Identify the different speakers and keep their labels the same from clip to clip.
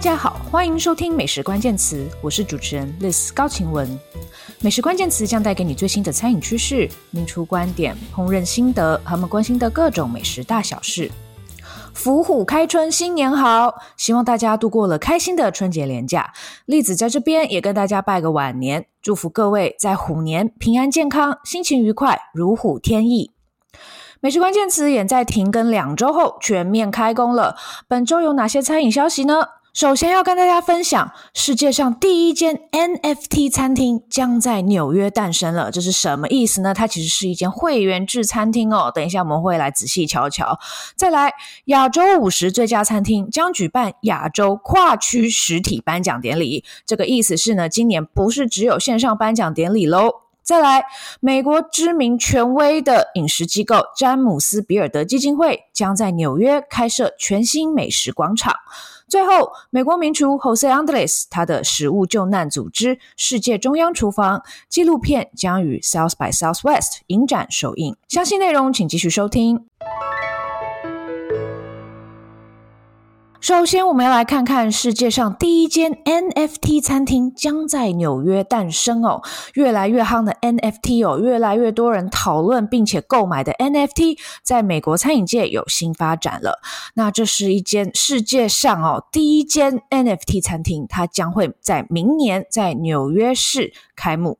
Speaker 1: 大家好，欢迎收听美食关键词，我是主持人 Liz 高晴雯。美食关键词将带给你最新的餐饮趋势、名厨观点、烹饪心得，和我们关心的各种美食大小事。伏虎开春，新年好！希望大家度过了开心的春节连假。栗子在这边也跟大家拜个晚年，祝福各位在虎年平安健康，心情愉快，如虎添翼。美食关键词也在停更两周后全面开工了。本周有哪些餐饮消息呢？首先要跟大家分享，世界上第一间 NFT 餐厅将在纽约诞生了。这是什么意思呢？它其实是一间会员制餐厅哦。等一下我们会来仔细瞧瞧。再来，亚洲五十最佳餐厅将举办亚洲跨区实体颁奖典礼。这个意思是呢，今年不是只有线上颁奖典礼喽。再来，美国知名权威的饮食机构詹姆斯比尔德基金会将在纽约开设全新美食广场。最后，美国名厨 Jose Andres 他的食物救难组织世界中央厨房纪录片将于 South by Southwest 影展首映。详细内容请继续收听。首先，我们要来看看世界上第一间 NFT 餐厅将在纽约诞生哦。越来越夯的 NFT 哦，越来越多人讨论并且购买的 NFT，在美国餐饮界有新发展了。那这是一间世界上哦第一间 NFT 餐厅，它将会在明年在纽约市开幕。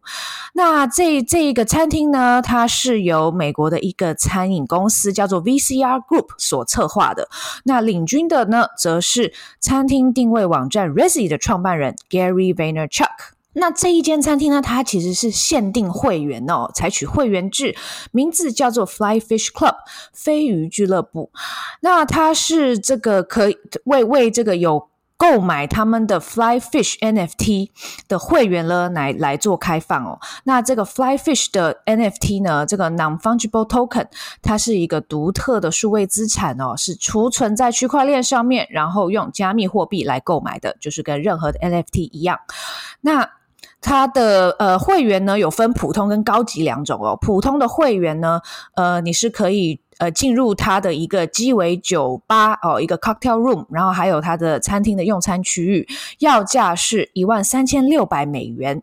Speaker 1: 那这这一个餐厅呢，它是由美国的一个餐饮公司叫做 VCR Group 所策划的。那领军的呢，则则是餐厅定位网站 Resy 的创办人 Gary Vaynerchuk。那这一间餐厅呢，它其实是限定会员哦，采取会员制，名字叫做 Fly Fish Club 飞鱼俱乐部。那它是这个可以为为这个有。购买他们的 Fly Fish NFT 的会员呢，来来做开放哦。那这个 Fly Fish 的 NFT 呢，这个 Non-Fungible Token，它是一个独特的数位资产哦，是储存在区块链上面，然后用加密货币来购买的，就是跟任何的 NFT 一样。那它的呃会员呢，有分普通跟高级两种哦。普通的会员呢，呃，你是可以。呃，进入它的一个鸡尾酒吧哦，一个 cocktail room，然后还有它的餐厅的用餐区域，要价是一万三千六百美元。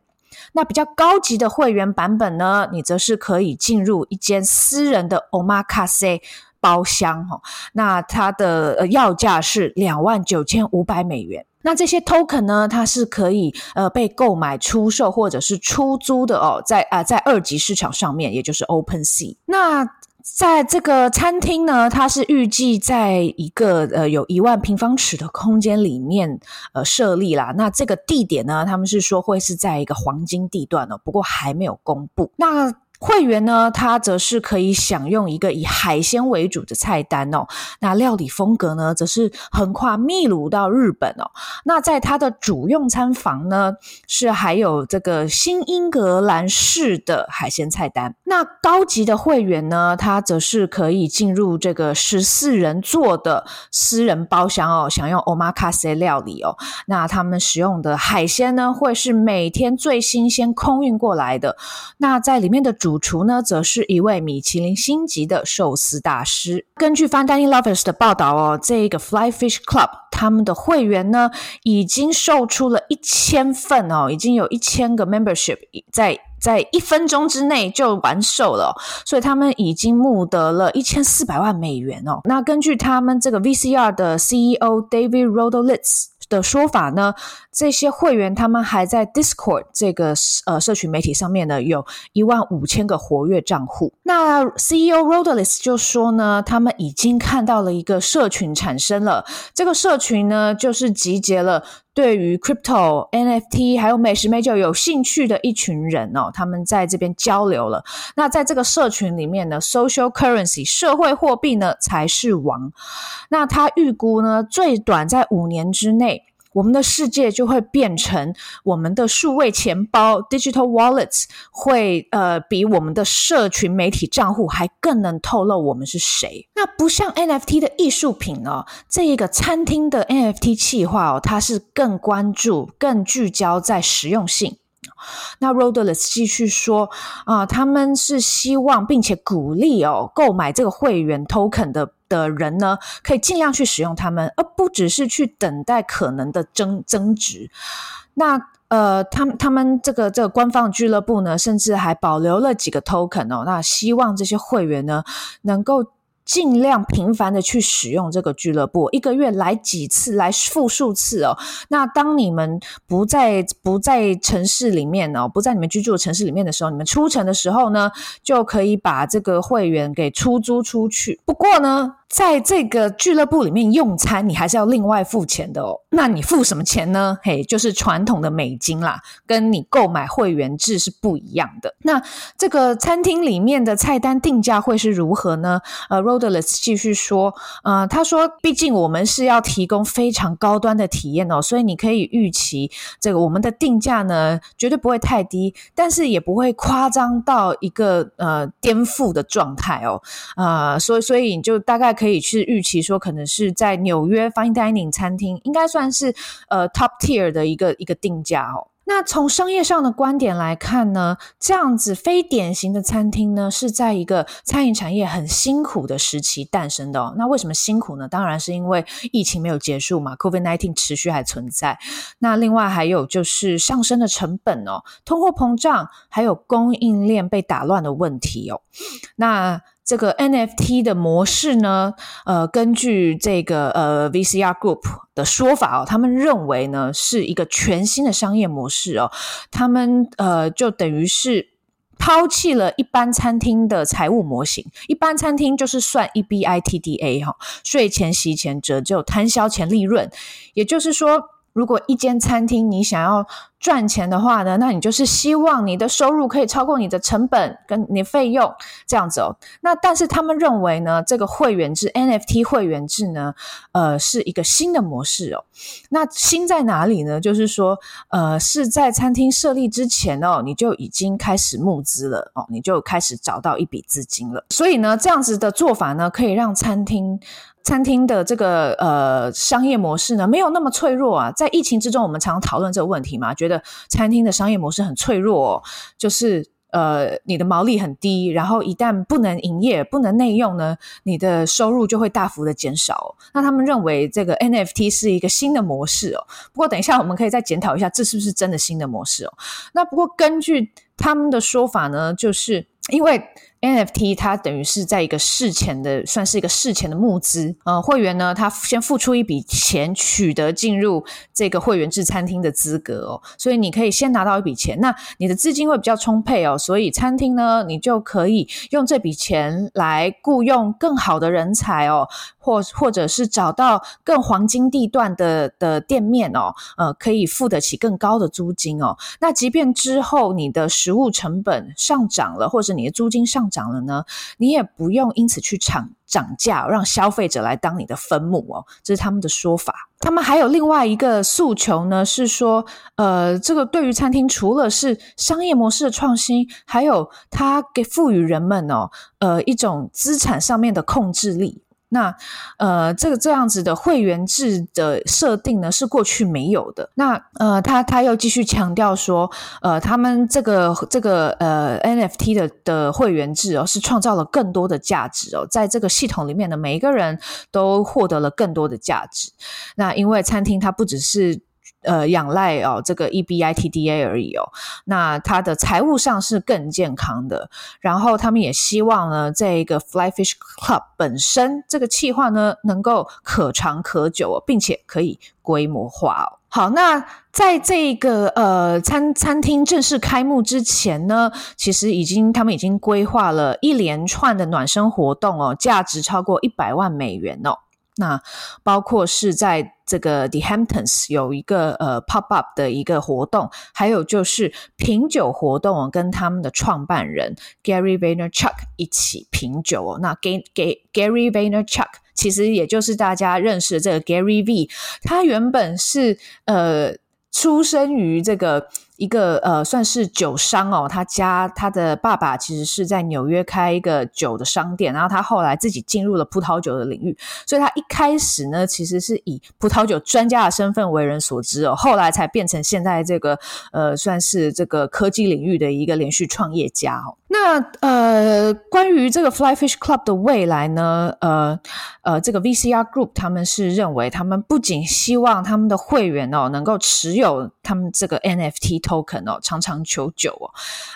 Speaker 1: 那比较高级的会员版本呢，你则是可以进入一间私人的 omakase 包厢哦。那它的呃要价是两万九千五百美元。那这些 token 呢，它是可以呃被购买、出售或者是出租的哦，在啊、呃、在二级市场上面，也就是 OpenSea。那在这个餐厅呢，它是预计在一个呃有一万平方尺的空间里面呃设立啦。那这个地点呢，他们是说会是在一个黄金地段哦，不过还没有公布。那会员呢，他则是可以享用一个以海鲜为主的菜单哦。那料理风格呢，则是横跨秘鲁到日本哦。那在他的主用餐房呢，是还有这个新英格兰式的海鲜菜单。那高级的会员呢，他则是可以进入这个十四人座的私人包厢哦，享用 omakase 料理哦。那他们使用的海鲜呢，会是每天最新鲜空运过来的。那在里面的主主厨呢，则是一位米其林星级的寿司大师。根据 Fine Dining Lovers 的报道哦，这个 Fly Fish Club 他们的会员呢，已经售出了一千份哦，已经有一千个 membership 在在一分钟之内就完售了，所以他们已经募得了一千四百万美元哦。那根据他们这个 VCR 的 CEO David Rodolitz 的说法呢，这些会员他们还在 Discord 这个呃社群媒体上面呢，有一万五千个活跃账户。那 CEO Rodolitz 就说呢，他们已经看到了一个社群产生了，这个社群呢，就是集结了对于 Crypto、NFT 还有美食美酒有兴趣的一群人哦，他们在这边交流了。那在这个社群里面呢，Social Currency 社会货币呢才是王。那他预估呢，最短在五年之内。我们的世界就会变成我们的数位钱包 （digital wallets） 会呃比我们的社群媒体账户还更能透露我们是谁。那不像 NFT 的艺术品哦，这一个餐厅的 NFT 企划哦，它是更关注、更聚焦在实用性。那 Rodolitz 继续说啊，他们是希望并且鼓励哦购买这个会员 token 的的人呢，可以尽量去使用它们，而不只是去等待可能的增增值。那呃，他们他们这个这个官方俱乐部呢，甚至还保留了几个 token 哦，那希望这些会员呢能够。尽量频繁的去使用这个俱乐部，一个月来几次，来复数次哦。那当你们不在不在城市里面哦，不在你们居住的城市里面的时候，你们出城的时候呢，就可以把这个会员给出租出去。不过呢，在这个俱乐部里面用餐，你还是要另外付钱的哦。那你付什么钱呢？嘿，就是传统的美金啦，跟你购买会员制是不一样的。那这个餐厅里面的菜单定价会是如何呢？呃，Rodeless 继续说，呃，他说，毕竟我们是要提供非常高端的体验哦，所以你可以预期这个我们的定价呢，绝对不会太低，但是也不会夸张到一个呃颠覆的状态哦。呃，所以所以你就大概。可以去预期说，可能是在纽约 Fine Dining 餐厅，应该算是呃 Top Tier 的一个一个定价哦。那从商业上的观点来看呢，这样子非典型的餐厅呢，是在一个餐饮产业很辛苦的时期诞生的哦。那为什么辛苦呢？当然是因为疫情没有结束嘛，COVID-19 持续还存在。那另外还有就是上升的成本哦，通货膨胀，还有供应链被打乱的问题哦。那这个 NFT 的模式呢，呃，根据这个呃 VCR Group 的说法哦，他们认为呢是一个全新的商业模式哦，他们呃就等于是抛弃了一般餐厅的财务模型，一般餐厅就是算 EBITDA 哈，税前、息前折旧、摊销前利润，也就是说。如果一间餐厅你想要赚钱的话呢，那你就是希望你的收入可以超过你的成本跟你费用这样子哦。那但是他们认为呢，这个会员制 NFT 会员制呢，呃，是一个新的模式哦。那新在哪里呢？就是说，呃，是在餐厅设立之前哦，你就已经开始募资了哦，你就开始找到一笔资金了。所以呢，这样子的做法呢，可以让餐厅。餐厅的这个呃商业模式呢，没有那么脆弱啊。在疫情之中，我们常常讨论这个问题嘛，觉得餐厅的商业模式很脆弱哦，就是呃你的毛利很低，然后一旦不能营业、不能内用呢，你的收入就会大幅的减少。那他们认为这个 NFT 是一个新的模式哦。不过等一下我们可以再检讨一下，这是不是真的新的模式哦？那不过根据他们的说法呢，就是因为。NFT 它等于是在一个事前的，算是一个事前的募资。呃，会员呢，他先付出一笔钱，取得进入这个会员制餐厅的资格哦。所以你可以先拿到一笔钱，那你的资金会比较充沛哦。所以餐厅呢，你就可以用这笔钱来雇佣更好的人才哦，或或者是找到更黄金地段的的店面哦，呃，可以付得起更高的租金哦。那即便之后你的食物成本上涨了，或者你的租金上涨，了呢，你也不用因此去涨涨价，让消费者来当你的分母哦，这是他们的说法。他们还有另外一个诉求呢，是说，呃，这个对于餐厅除了是商业模式的创新，还有它给赋予人们哦，呃，一种资产上面的控制力。那呃，这个这样子的会员制的设定呢，是过去没有的。那呃，他他又继续强调说，呃，他们这个这个呃 NFT 的的会员制哦，是创造了更多的价值哦，在这个系统里面的每一个人都获得了更多的价值。那因为餐厅它不只是。呃，仰赖哦，这个 EBITDA 而已哦。那它的财务上是更健康的。然后他们也希望呢，这一个 Fly Fish Club 本身这个企划呢，能够可长可久哦，并且可以规模化哦。好，那在这个呃餐餐厅正式开幕之前呢，其实已经他们已经规划了一连串的暖身活动哦，价值超过一百万美元哦。那包括是在这个 The Hamptons 有一个呃 pop up 的一个活动，还有就是品酒活动，跟他们的创办人 Gary Vaynerchuk 一起品酒哦。那给给 Gary Vaynerchuk 其实也就是大家认识的这个 Gary V，他原本是呃出生于这个一个呃，算是酒商哦。他家他的爸爸其实是在纽约开一个酒的商店，然后他后来自己进入了葡萄酒的领域，所以他一开始呢，其实是以葡萄酒专家的身份为人所知哦，后来才变成现在这个呃，算是这个科技领域的一个连续创业家哦。那呃，关于这个 Fly Fish Club 的未来呢，呃呃，这个 VCR Group 他们是认为，他们不仅希望他们的会员哦能够持有他们这个 NFT。token 哦，长长久久哦，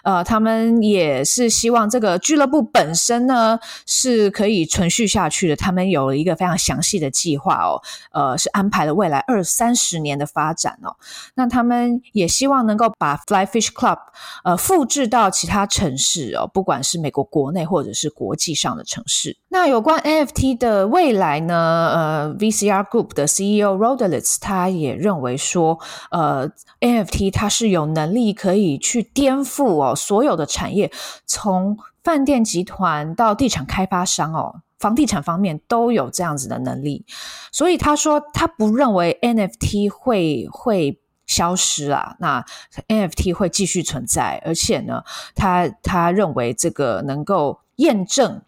Speaker 1: 呃，他们也是希望这个俱乐部本身呢是可以存续下去的。他们有了一个非常详细的计划哦，呃，是安排了未来二三十年的发展哦。那他们也希望能够把 Fly Fish Club 呃复制到其他城市哦，不管是美国国内或者是国际上的城市。那有关 NFT 的未来呢？呃，VCR Group 的 CEO Rodelitz 他也认为说，呃，NFT 它是有能力可以去颠覆哦所有的产业，从饭店集团到地产开发商哦，房地产方面都有这样子的能力。所以他说他不认为 NFT 会会消失啦，那 NFT 会继续存在，而且呢，他他认为这个能够验证。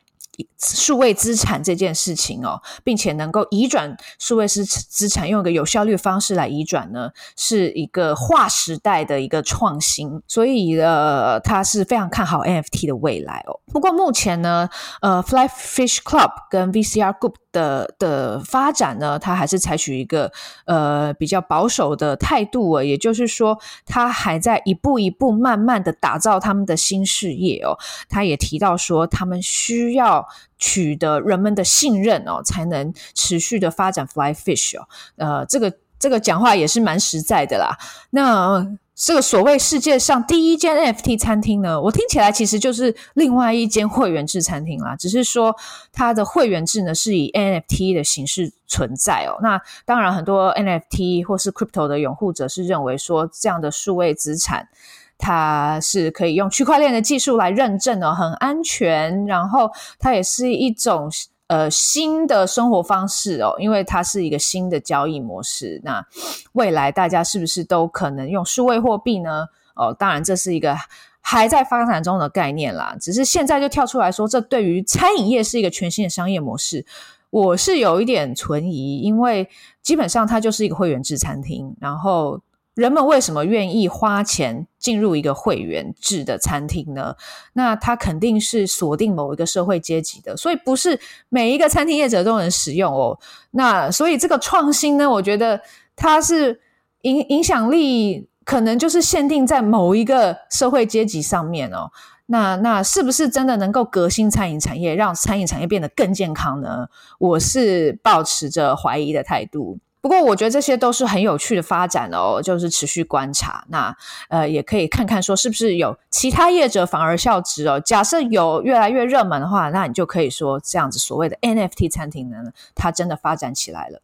Speaker 1: 数位资产这件事情哦，并且能够移转数位资资产，用一个有效率的方式来移转呢，是一个划时代的一个创新。所以呃，他是非常看好 NFT 的未来哦。不过目前呢，呃，Fly Fish Club 跟 VCR Group 的的发展呢，他还是采取一个呃比较保守的态度啊，也就是说，他还在一步一步慢慢的打造他们的新事业哦。他也提到说，他们需要取得人们的信任哦，才能持续的发展 Fly Fish 哦。呃，这个这个讲话也是蛮实在的啦。那这个所谓世界上第一间 NFT 餐厅呢，我听起来其实就是另外一间会员制餐厅啦，只是说它的会员制呢是以 NFT 的形式存在哦。那当然，很多 NFT 或是 Crypto 的拥护者是认为说，这样的数位资产。它是可以用区块链的技术来认证的，很安全。然后它也是一种呃新的生活方式哦，因为它是一个新的交易模式。那未来大家是不是都可能用数位货币呢？哦，当然这是一个还在发展中的概念啦。只是现在就跳出来说，这对于餐饮业是一个全新的商业模式，我是有一点存疑，因为基本上它就是一个会员制餐厅，然后。人们为什么愿意花钱进入一个会员制的餐厅呢？那它肯定是锁定某一个社会阶级的，所以不是每一个餐厅业者都能使用哦。那所以这个创新呢，我觉得它是影影响力可能就是限定在某一个社会阶级上面哦。那那是不是真的能够革新餐饮产业，让餐饮产业变得更健康呢？我是抱持着怀疑的态度。不过，我觉得这些都是很有趣的发展哦，就是持续观察。那呃，也可以看看说是不是有其他业者反而效职哦。假设有越来越热门的话，那你就可以说这样子所谓的 NFT 餐厅呢，它真的发展起来了。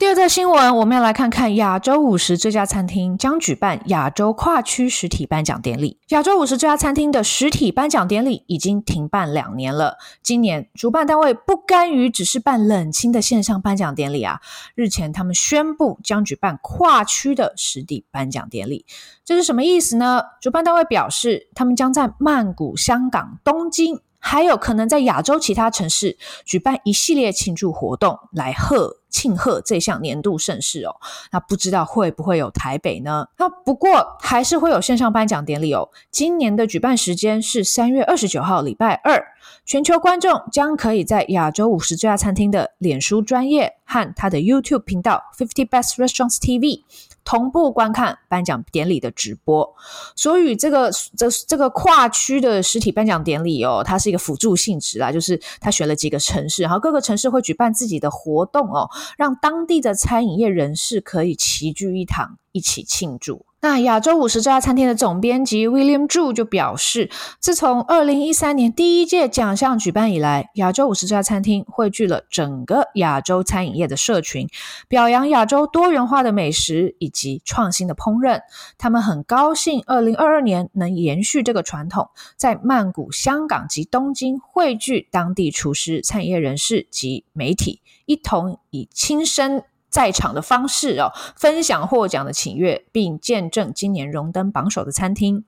Speaker 1: 第二则新闻，我们要来看看亚洲五十这家餐厅将举办亚洲跨区实体颁奖典礼。亚洲五十这家餐厅的实体颁奖典礼已经停办两年了。今年主办单位不甘于只是办冷清的线上颁奖典礼啊，日前他们宣布将举办跨区的实体颁奖典礼。这是什么意思呢？主办单位表示，他们将在曼谷、香港、东京。还有可能在亚洲其他城市举办一系列庆祝活动，来贺庆贺这项年度盛事哦。那不知道会不会有台北呢？那不过还是会有线上颁奖典礼哦。今年的举办时间是三月二十九号礼拜二，全球观众将可以在亚洲五十家餐厅的脸书专业和他的 YouTube 频道 Fifty Best Restaurants TV。同步观看颁奖典礼的直播，所以这个这这个跨区的实体颁奖典礼哦，它是一个辅助性质啦，就是他选了几个城市，然后各个城市会举办自己的活动哦，让当地的餐饮业人士可以齐聚一堂，一起庆祝。那亚洲五十这家餐厅的总编辑 William Zhu 就表示，自从二零一三年第一届奖项举办以来，亚洲五十这家餐厅汇聚了整个亚洲餐饮业的社群，表扬亚洲多元化的美食以及创新的烹饪。他们很高兴，二零二二年能延续这个传统，在曼谷、香港及东京汇聚当地厨师、餐饮业人士及媒体，一同以亲身。在场的方式哦，分享获奖的喜悦，并见证今年荣登榜首的餐厅。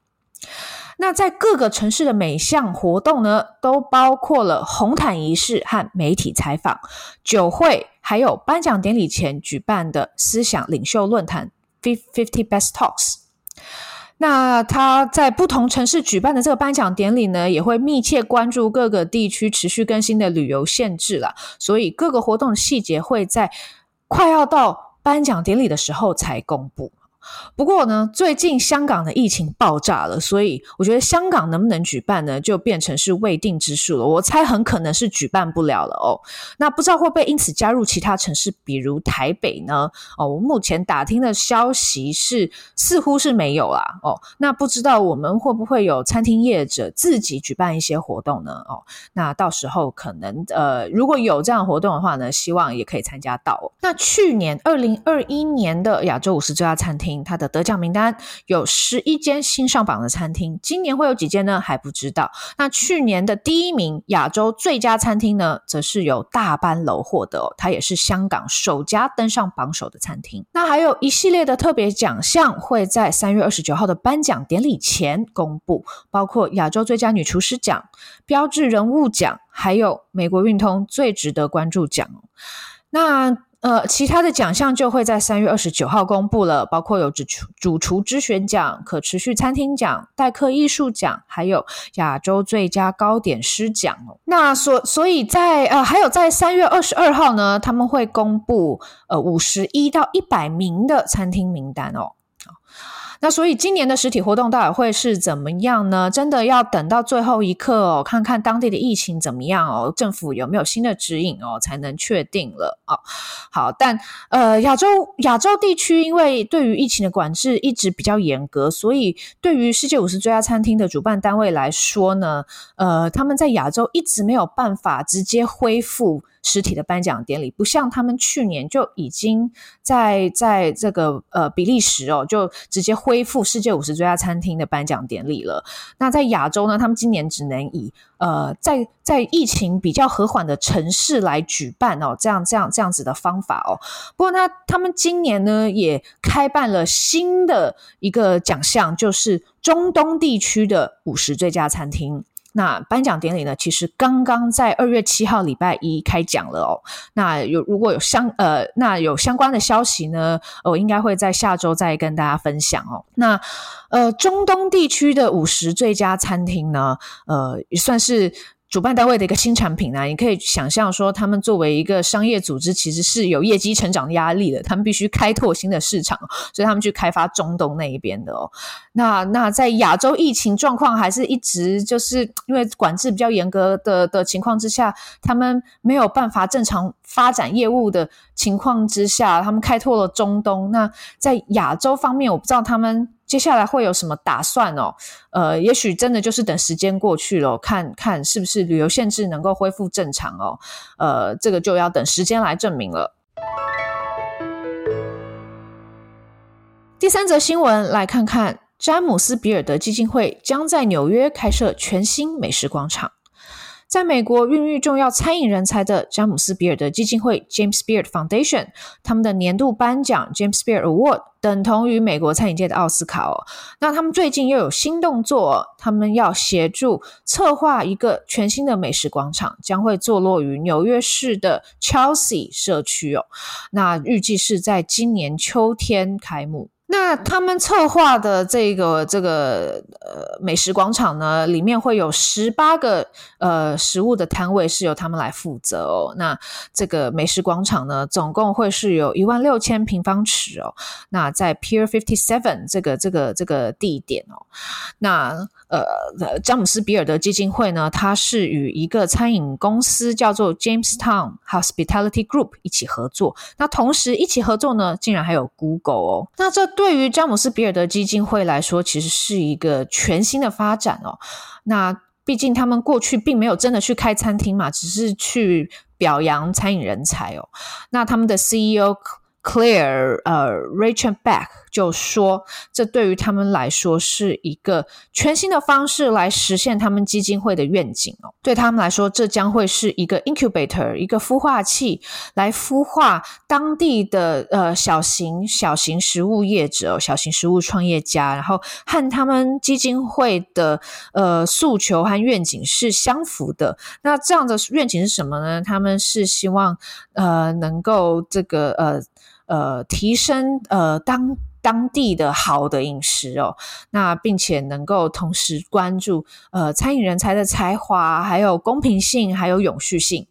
Speaker 1: 那在各个城市的每项活动呢，都包括了红毯仪式和媒体采访、酒会，还有颁奖典礼前举办的思想领袖论坛 Fifty Best Talks。那他在不同城市举办的这个颁奖典礼呢，也会密切关注各个地区持续更新的旅游限制了，所以各个活动的细节会在快要到颁奖典礼的时候才公布。不过呢，最近香港的疫情爆炸了，所以我觉得香港能不能举办呢，就变成是未定之数了。我猜很可能是举办不了了哦。那不知道会不会因此加入其他城市，比如台北呢？哦，我目前打听的消息是似乎是没有啦。哦，那不知道我们会不会有餐厅业者自己举办一些活动呢？哦，那到时候可能呃，如果有这样活动的话呢，希望也可以参加到。那去年二零二一年的亚洲五十最佳餐厅。它的得奖名单有十一间新上榜的餐厅，今年会有几间呢？还不知道。那去年的第一名亚洲最佳餐厅呢，则是由大班楼获得，它也是香港首家登上榜首的餐厅。那还有一系列的特别奖项会在三月二十九号的颁奖典礼前公布，包括亚洲最佳女厨师奖、标志人物奖，还有美国运通最值得关注奖。那呃，其他的奖项就会在三月二十九号公布了，包括有主厨主厨之选奖、可持续餐厅奖、代客艺术奖，还有亚洲最佳糕点师奖哦。那所所以在呃，还有在三月二十二号呢，他们会公布呃五十一到一百名的餐厅名单哦。那所以今年的实体活动到底会是怎么样呢？真的要等到最后一刻哦，看看当地的疫情怎么样哦，政府有没有新的指引哦，才能确定了哦。好，但呃，亚洲亚洲地区因为对于疫情的管制一直比较严格，所以对于世界五十最佳餐厅的主办单位来说呢，呃，他们在亚洲一直没有办法直接恢复。实体的颁奖典礼不像他们去年就已经在在这个呃比利时哦，就直接恢复世界五十最佳餐厅的颁奖典礼了。那在亚洲呢，他们今年只能以呃在在疫情比较和缓的城市来举办哦，这样这样这样子的方法哦。不过呢，他们今年呢也开办了新的一个奖项，就是中东地区的五十最佳餐厅。那颁奖典礼呢，其实刚刚在二月七号礼拜一开奖了哦。那有如果有相呃，那有相关的消息呢，我应该会在下周再跟大家分享哦。那呃，中东地区的五十最佳餐厅呢，呃，算是。主办单位的一个新产品呢、你可以想象说，他们作为一个商业组织，其实是有业绩成长压力的。他们必须开拓新的市场，所以他们去开发中东那一边的哦。那那在亚洲疫情状况还是一直就是因为管制比较严格的的情况之下，他们没有办法正常发展业务的情况之下，他们开拓了中东。那在亚洲方面，我不知道他们。接下来会有什么打算哦？呃，也许真的就是等时间过去了，看看是不是旅游限制能够恢复正常哦。呃，这个就要等时间来证明了。第三则新闻，来看看詹姆斯·比尔德基金会将在纽约开设全新美食广场。在美国孕育重要餐饮人才的詹姆斯·比尔德基金会 （James Beard Foundation），他们的年度颁奖 James Beard Award 等同于美国餐饮界的奥斯卡哦。那他们最近又有新动作，他们要协助策划一个全新的美食广场，将会坐落于纽约市的 Chelsea 社区哦。那预计是在今年秋天开幕。那他们策划的这个这个呃美食广场呢，里面会有十八个呃食物的摊位是由他们来负责哦。那这个美食广场呢，总共会是有一万六千平方尺哦。那在 Pier Fifty Seven 这个这个这个地点哦，那呃詹姆斯比尔德基金会呢，它是与一个餐饮公司叫做 Jamestown Hospitality Group 一起合作。那同时一起合作呢，竟然还有 Google 哦。那这对于詹姆斯·比尔德基金会来说，其实是一个全新的发展哦。那毕竟他们过去并没有真的去开餐厅嘛，只是去表扬餐饮人才哦。那他们的 CEO Clear，呃 Rachel Beck 就说，这对于他们来说是一个全新的方式来实现他们基金会的愿景哦。对他们来说，这将会是一个 incubator，一个孵化器，来孵化当地的呃小型小型食物业者、小型食物创业家，然后和他们基金会的呃诉求和愿景是相符的。那这样的愿景是什么呢？他们是希望呃能够这个呃。呃，提升呃当当地的好的饮食哦，那并且能够同时关注呃餐饮人才的才华，还有公平性，还有永续性。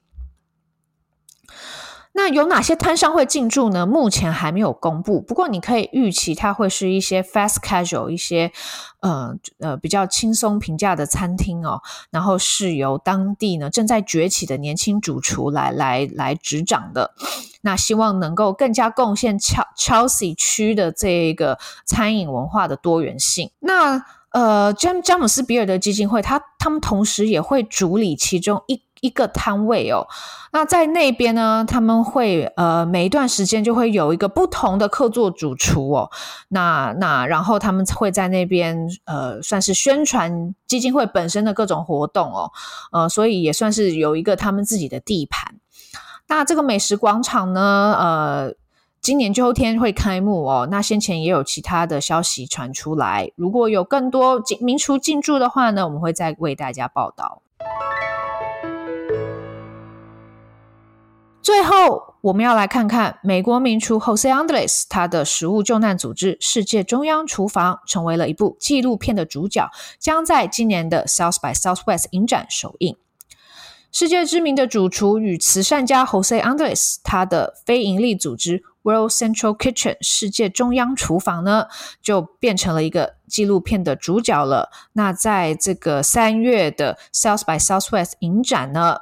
Speaker 1: 那有哪些摊商会进驻呢？目前还没有公布，不过你可以预期它会是一些 fast casual，一些呃呃比较轻松平价的餐厅哦，然后是由当地呢正在崛起的年轻主厨来来来执掌的。那希望能够更加贡献 Chelsea 区的这个餐饮文化的多元性。那呃，詹詹姆斯比尔的基金会，他他们同时也会主理其中一一个摊位哦。那在那边呢，他们会呃每一段时间就会有一个不同的客座主厨哦。那那然后他们会在那边呃算是宣传基金会本身的各种活动哦。呃，所以也算是有一个他们自己的地盘。那这个美食广场呢，呃，今年秋天会开幕哦。那先前也有其他的消息传出来，如果有更多名厨进驻的话呢，我们会再为大家报道。最后，我们要来看看美国名厨 Jose Andres 他的食物救难组织世界中央厨房成为了一部纪录片的主角，将在今年的 South by Southwest 影展首映。世界知名的主厨与慈善家 Jose Andres，他的非营利组织 World Central Kitchen 世界中央厨房呢，就变成了一个纪录片的主角了。那在这个三月的 South by Southwest 影展呢，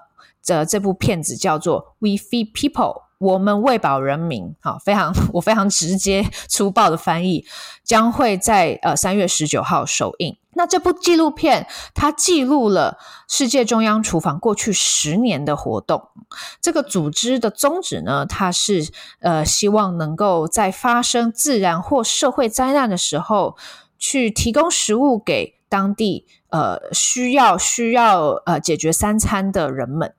Speaker 1: 的这部片子叫做 We Feed People，我们喂饱人民。好，非常我非常直接粗暴的翻译，将会在呃三月十九号首映。那这部纪录片，它记录了世界中央厨房过去十年的活动。这个组织的宗旨呢，它是呃希望能够在发生自然或社会灾难的时候，去提供食物给当地呃需要需要呃解决三餐的人们。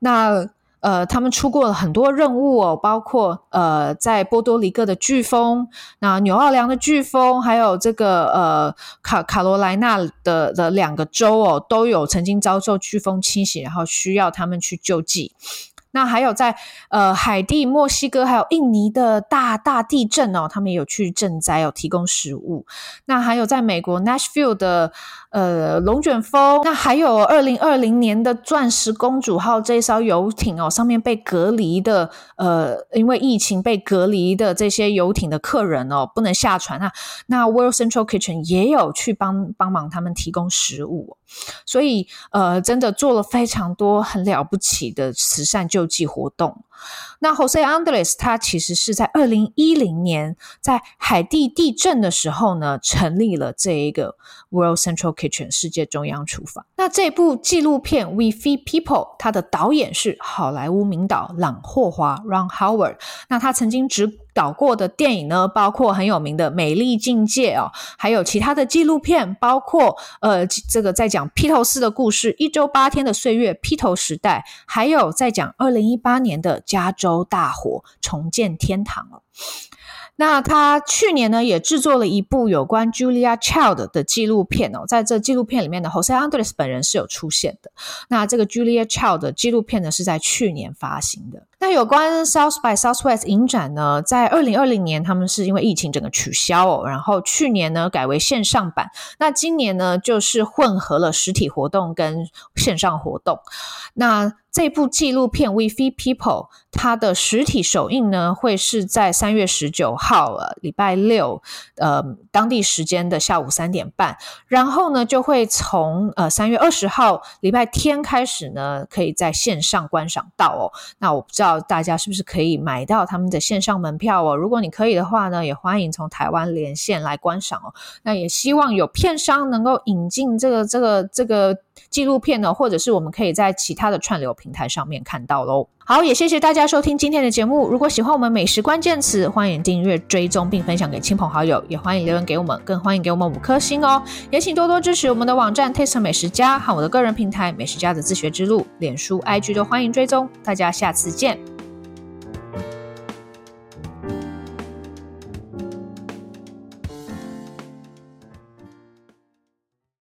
Speaker 1: 那呃，他们出过了很多任务哦，包括呃，在波多黎各的飓风，那纽奥良的飓风，还有这个呃卡卡罗莱纳的的两个州哦，都有曾经遭受飓风侵袭，然后需要他们去救济。那还有在呃海地、墨西哥还有印尼的大大地震哦，他们有去赈灾哦，提供食物。那还有在美国 Nashville 的呃龙卷风，那还有二零二零年的钻石公主号这艘游艇哦，上面被隔离的呃因为疫情被隔离的这些游艇的客人哦，不能下船啊。那 World Central Kitchen 也有去帮帮忙他们提供食物，所以呃真的做了非常多很了不起的慈善救济活动。那 Jose Andres 他其实是在二零一零年在海地地震的时候呢，成立了这一个 World Central Kitchen 世界中央厨房。那这部纪录片 We Feed People，它的导演是好莱坞名导朗霍华 Ron Howard。那他曾经执导过的电影呢，包括很有名的《美丽境界》哦，还有其他的纪录片，包括呃这个在讲披头士的故事《一周八天的岁月》披头时代，还有在讲二零一八年的加州大火重建天堂哦。那他去年呢，也制作了一部有关 Julia Child 的纪录片哦，在这纪录片里面的 Jose Andres 本人是有出现的。那这个 Julia Child 的纪录片呢，是在去年发行的。那有关 South by Southwest 影展呢，在二零二零年他们是因为疫情整个取消哦，然后去年呢改为线上版，那今年呢就是混合了实体活动跟线上活动。那这部纪录片《We Feed People》它的实体首映呢，会是在三月十九号，呃，礼拜六，呃，当地时间的下午三点半。然后呢，就会从呃三月二十号礼拜天开始呢，可以在线上观赏到哦。那我不知道大家是不是可以买到他们的线上门票哦？如果你可以的话呢，也欢迎从台湾连线来观赏哦。那也希望有片商能够引进这个这个这个纪录片呢，或者是我们可以在其他的串流。平台上面看到喽。好，也谢谢大家收听今天的节目。如果喜欢我们美食关键词，欢迎订阅、追踪并分享给亲朋好友，也欢迎留言给我们，更欢迎给我们五颗星哦。也请多多支持我们的网站 Taste 美食家和我的个人平台美食家的自学之路，脸书、IG 都欢迎追踪。大家下次见。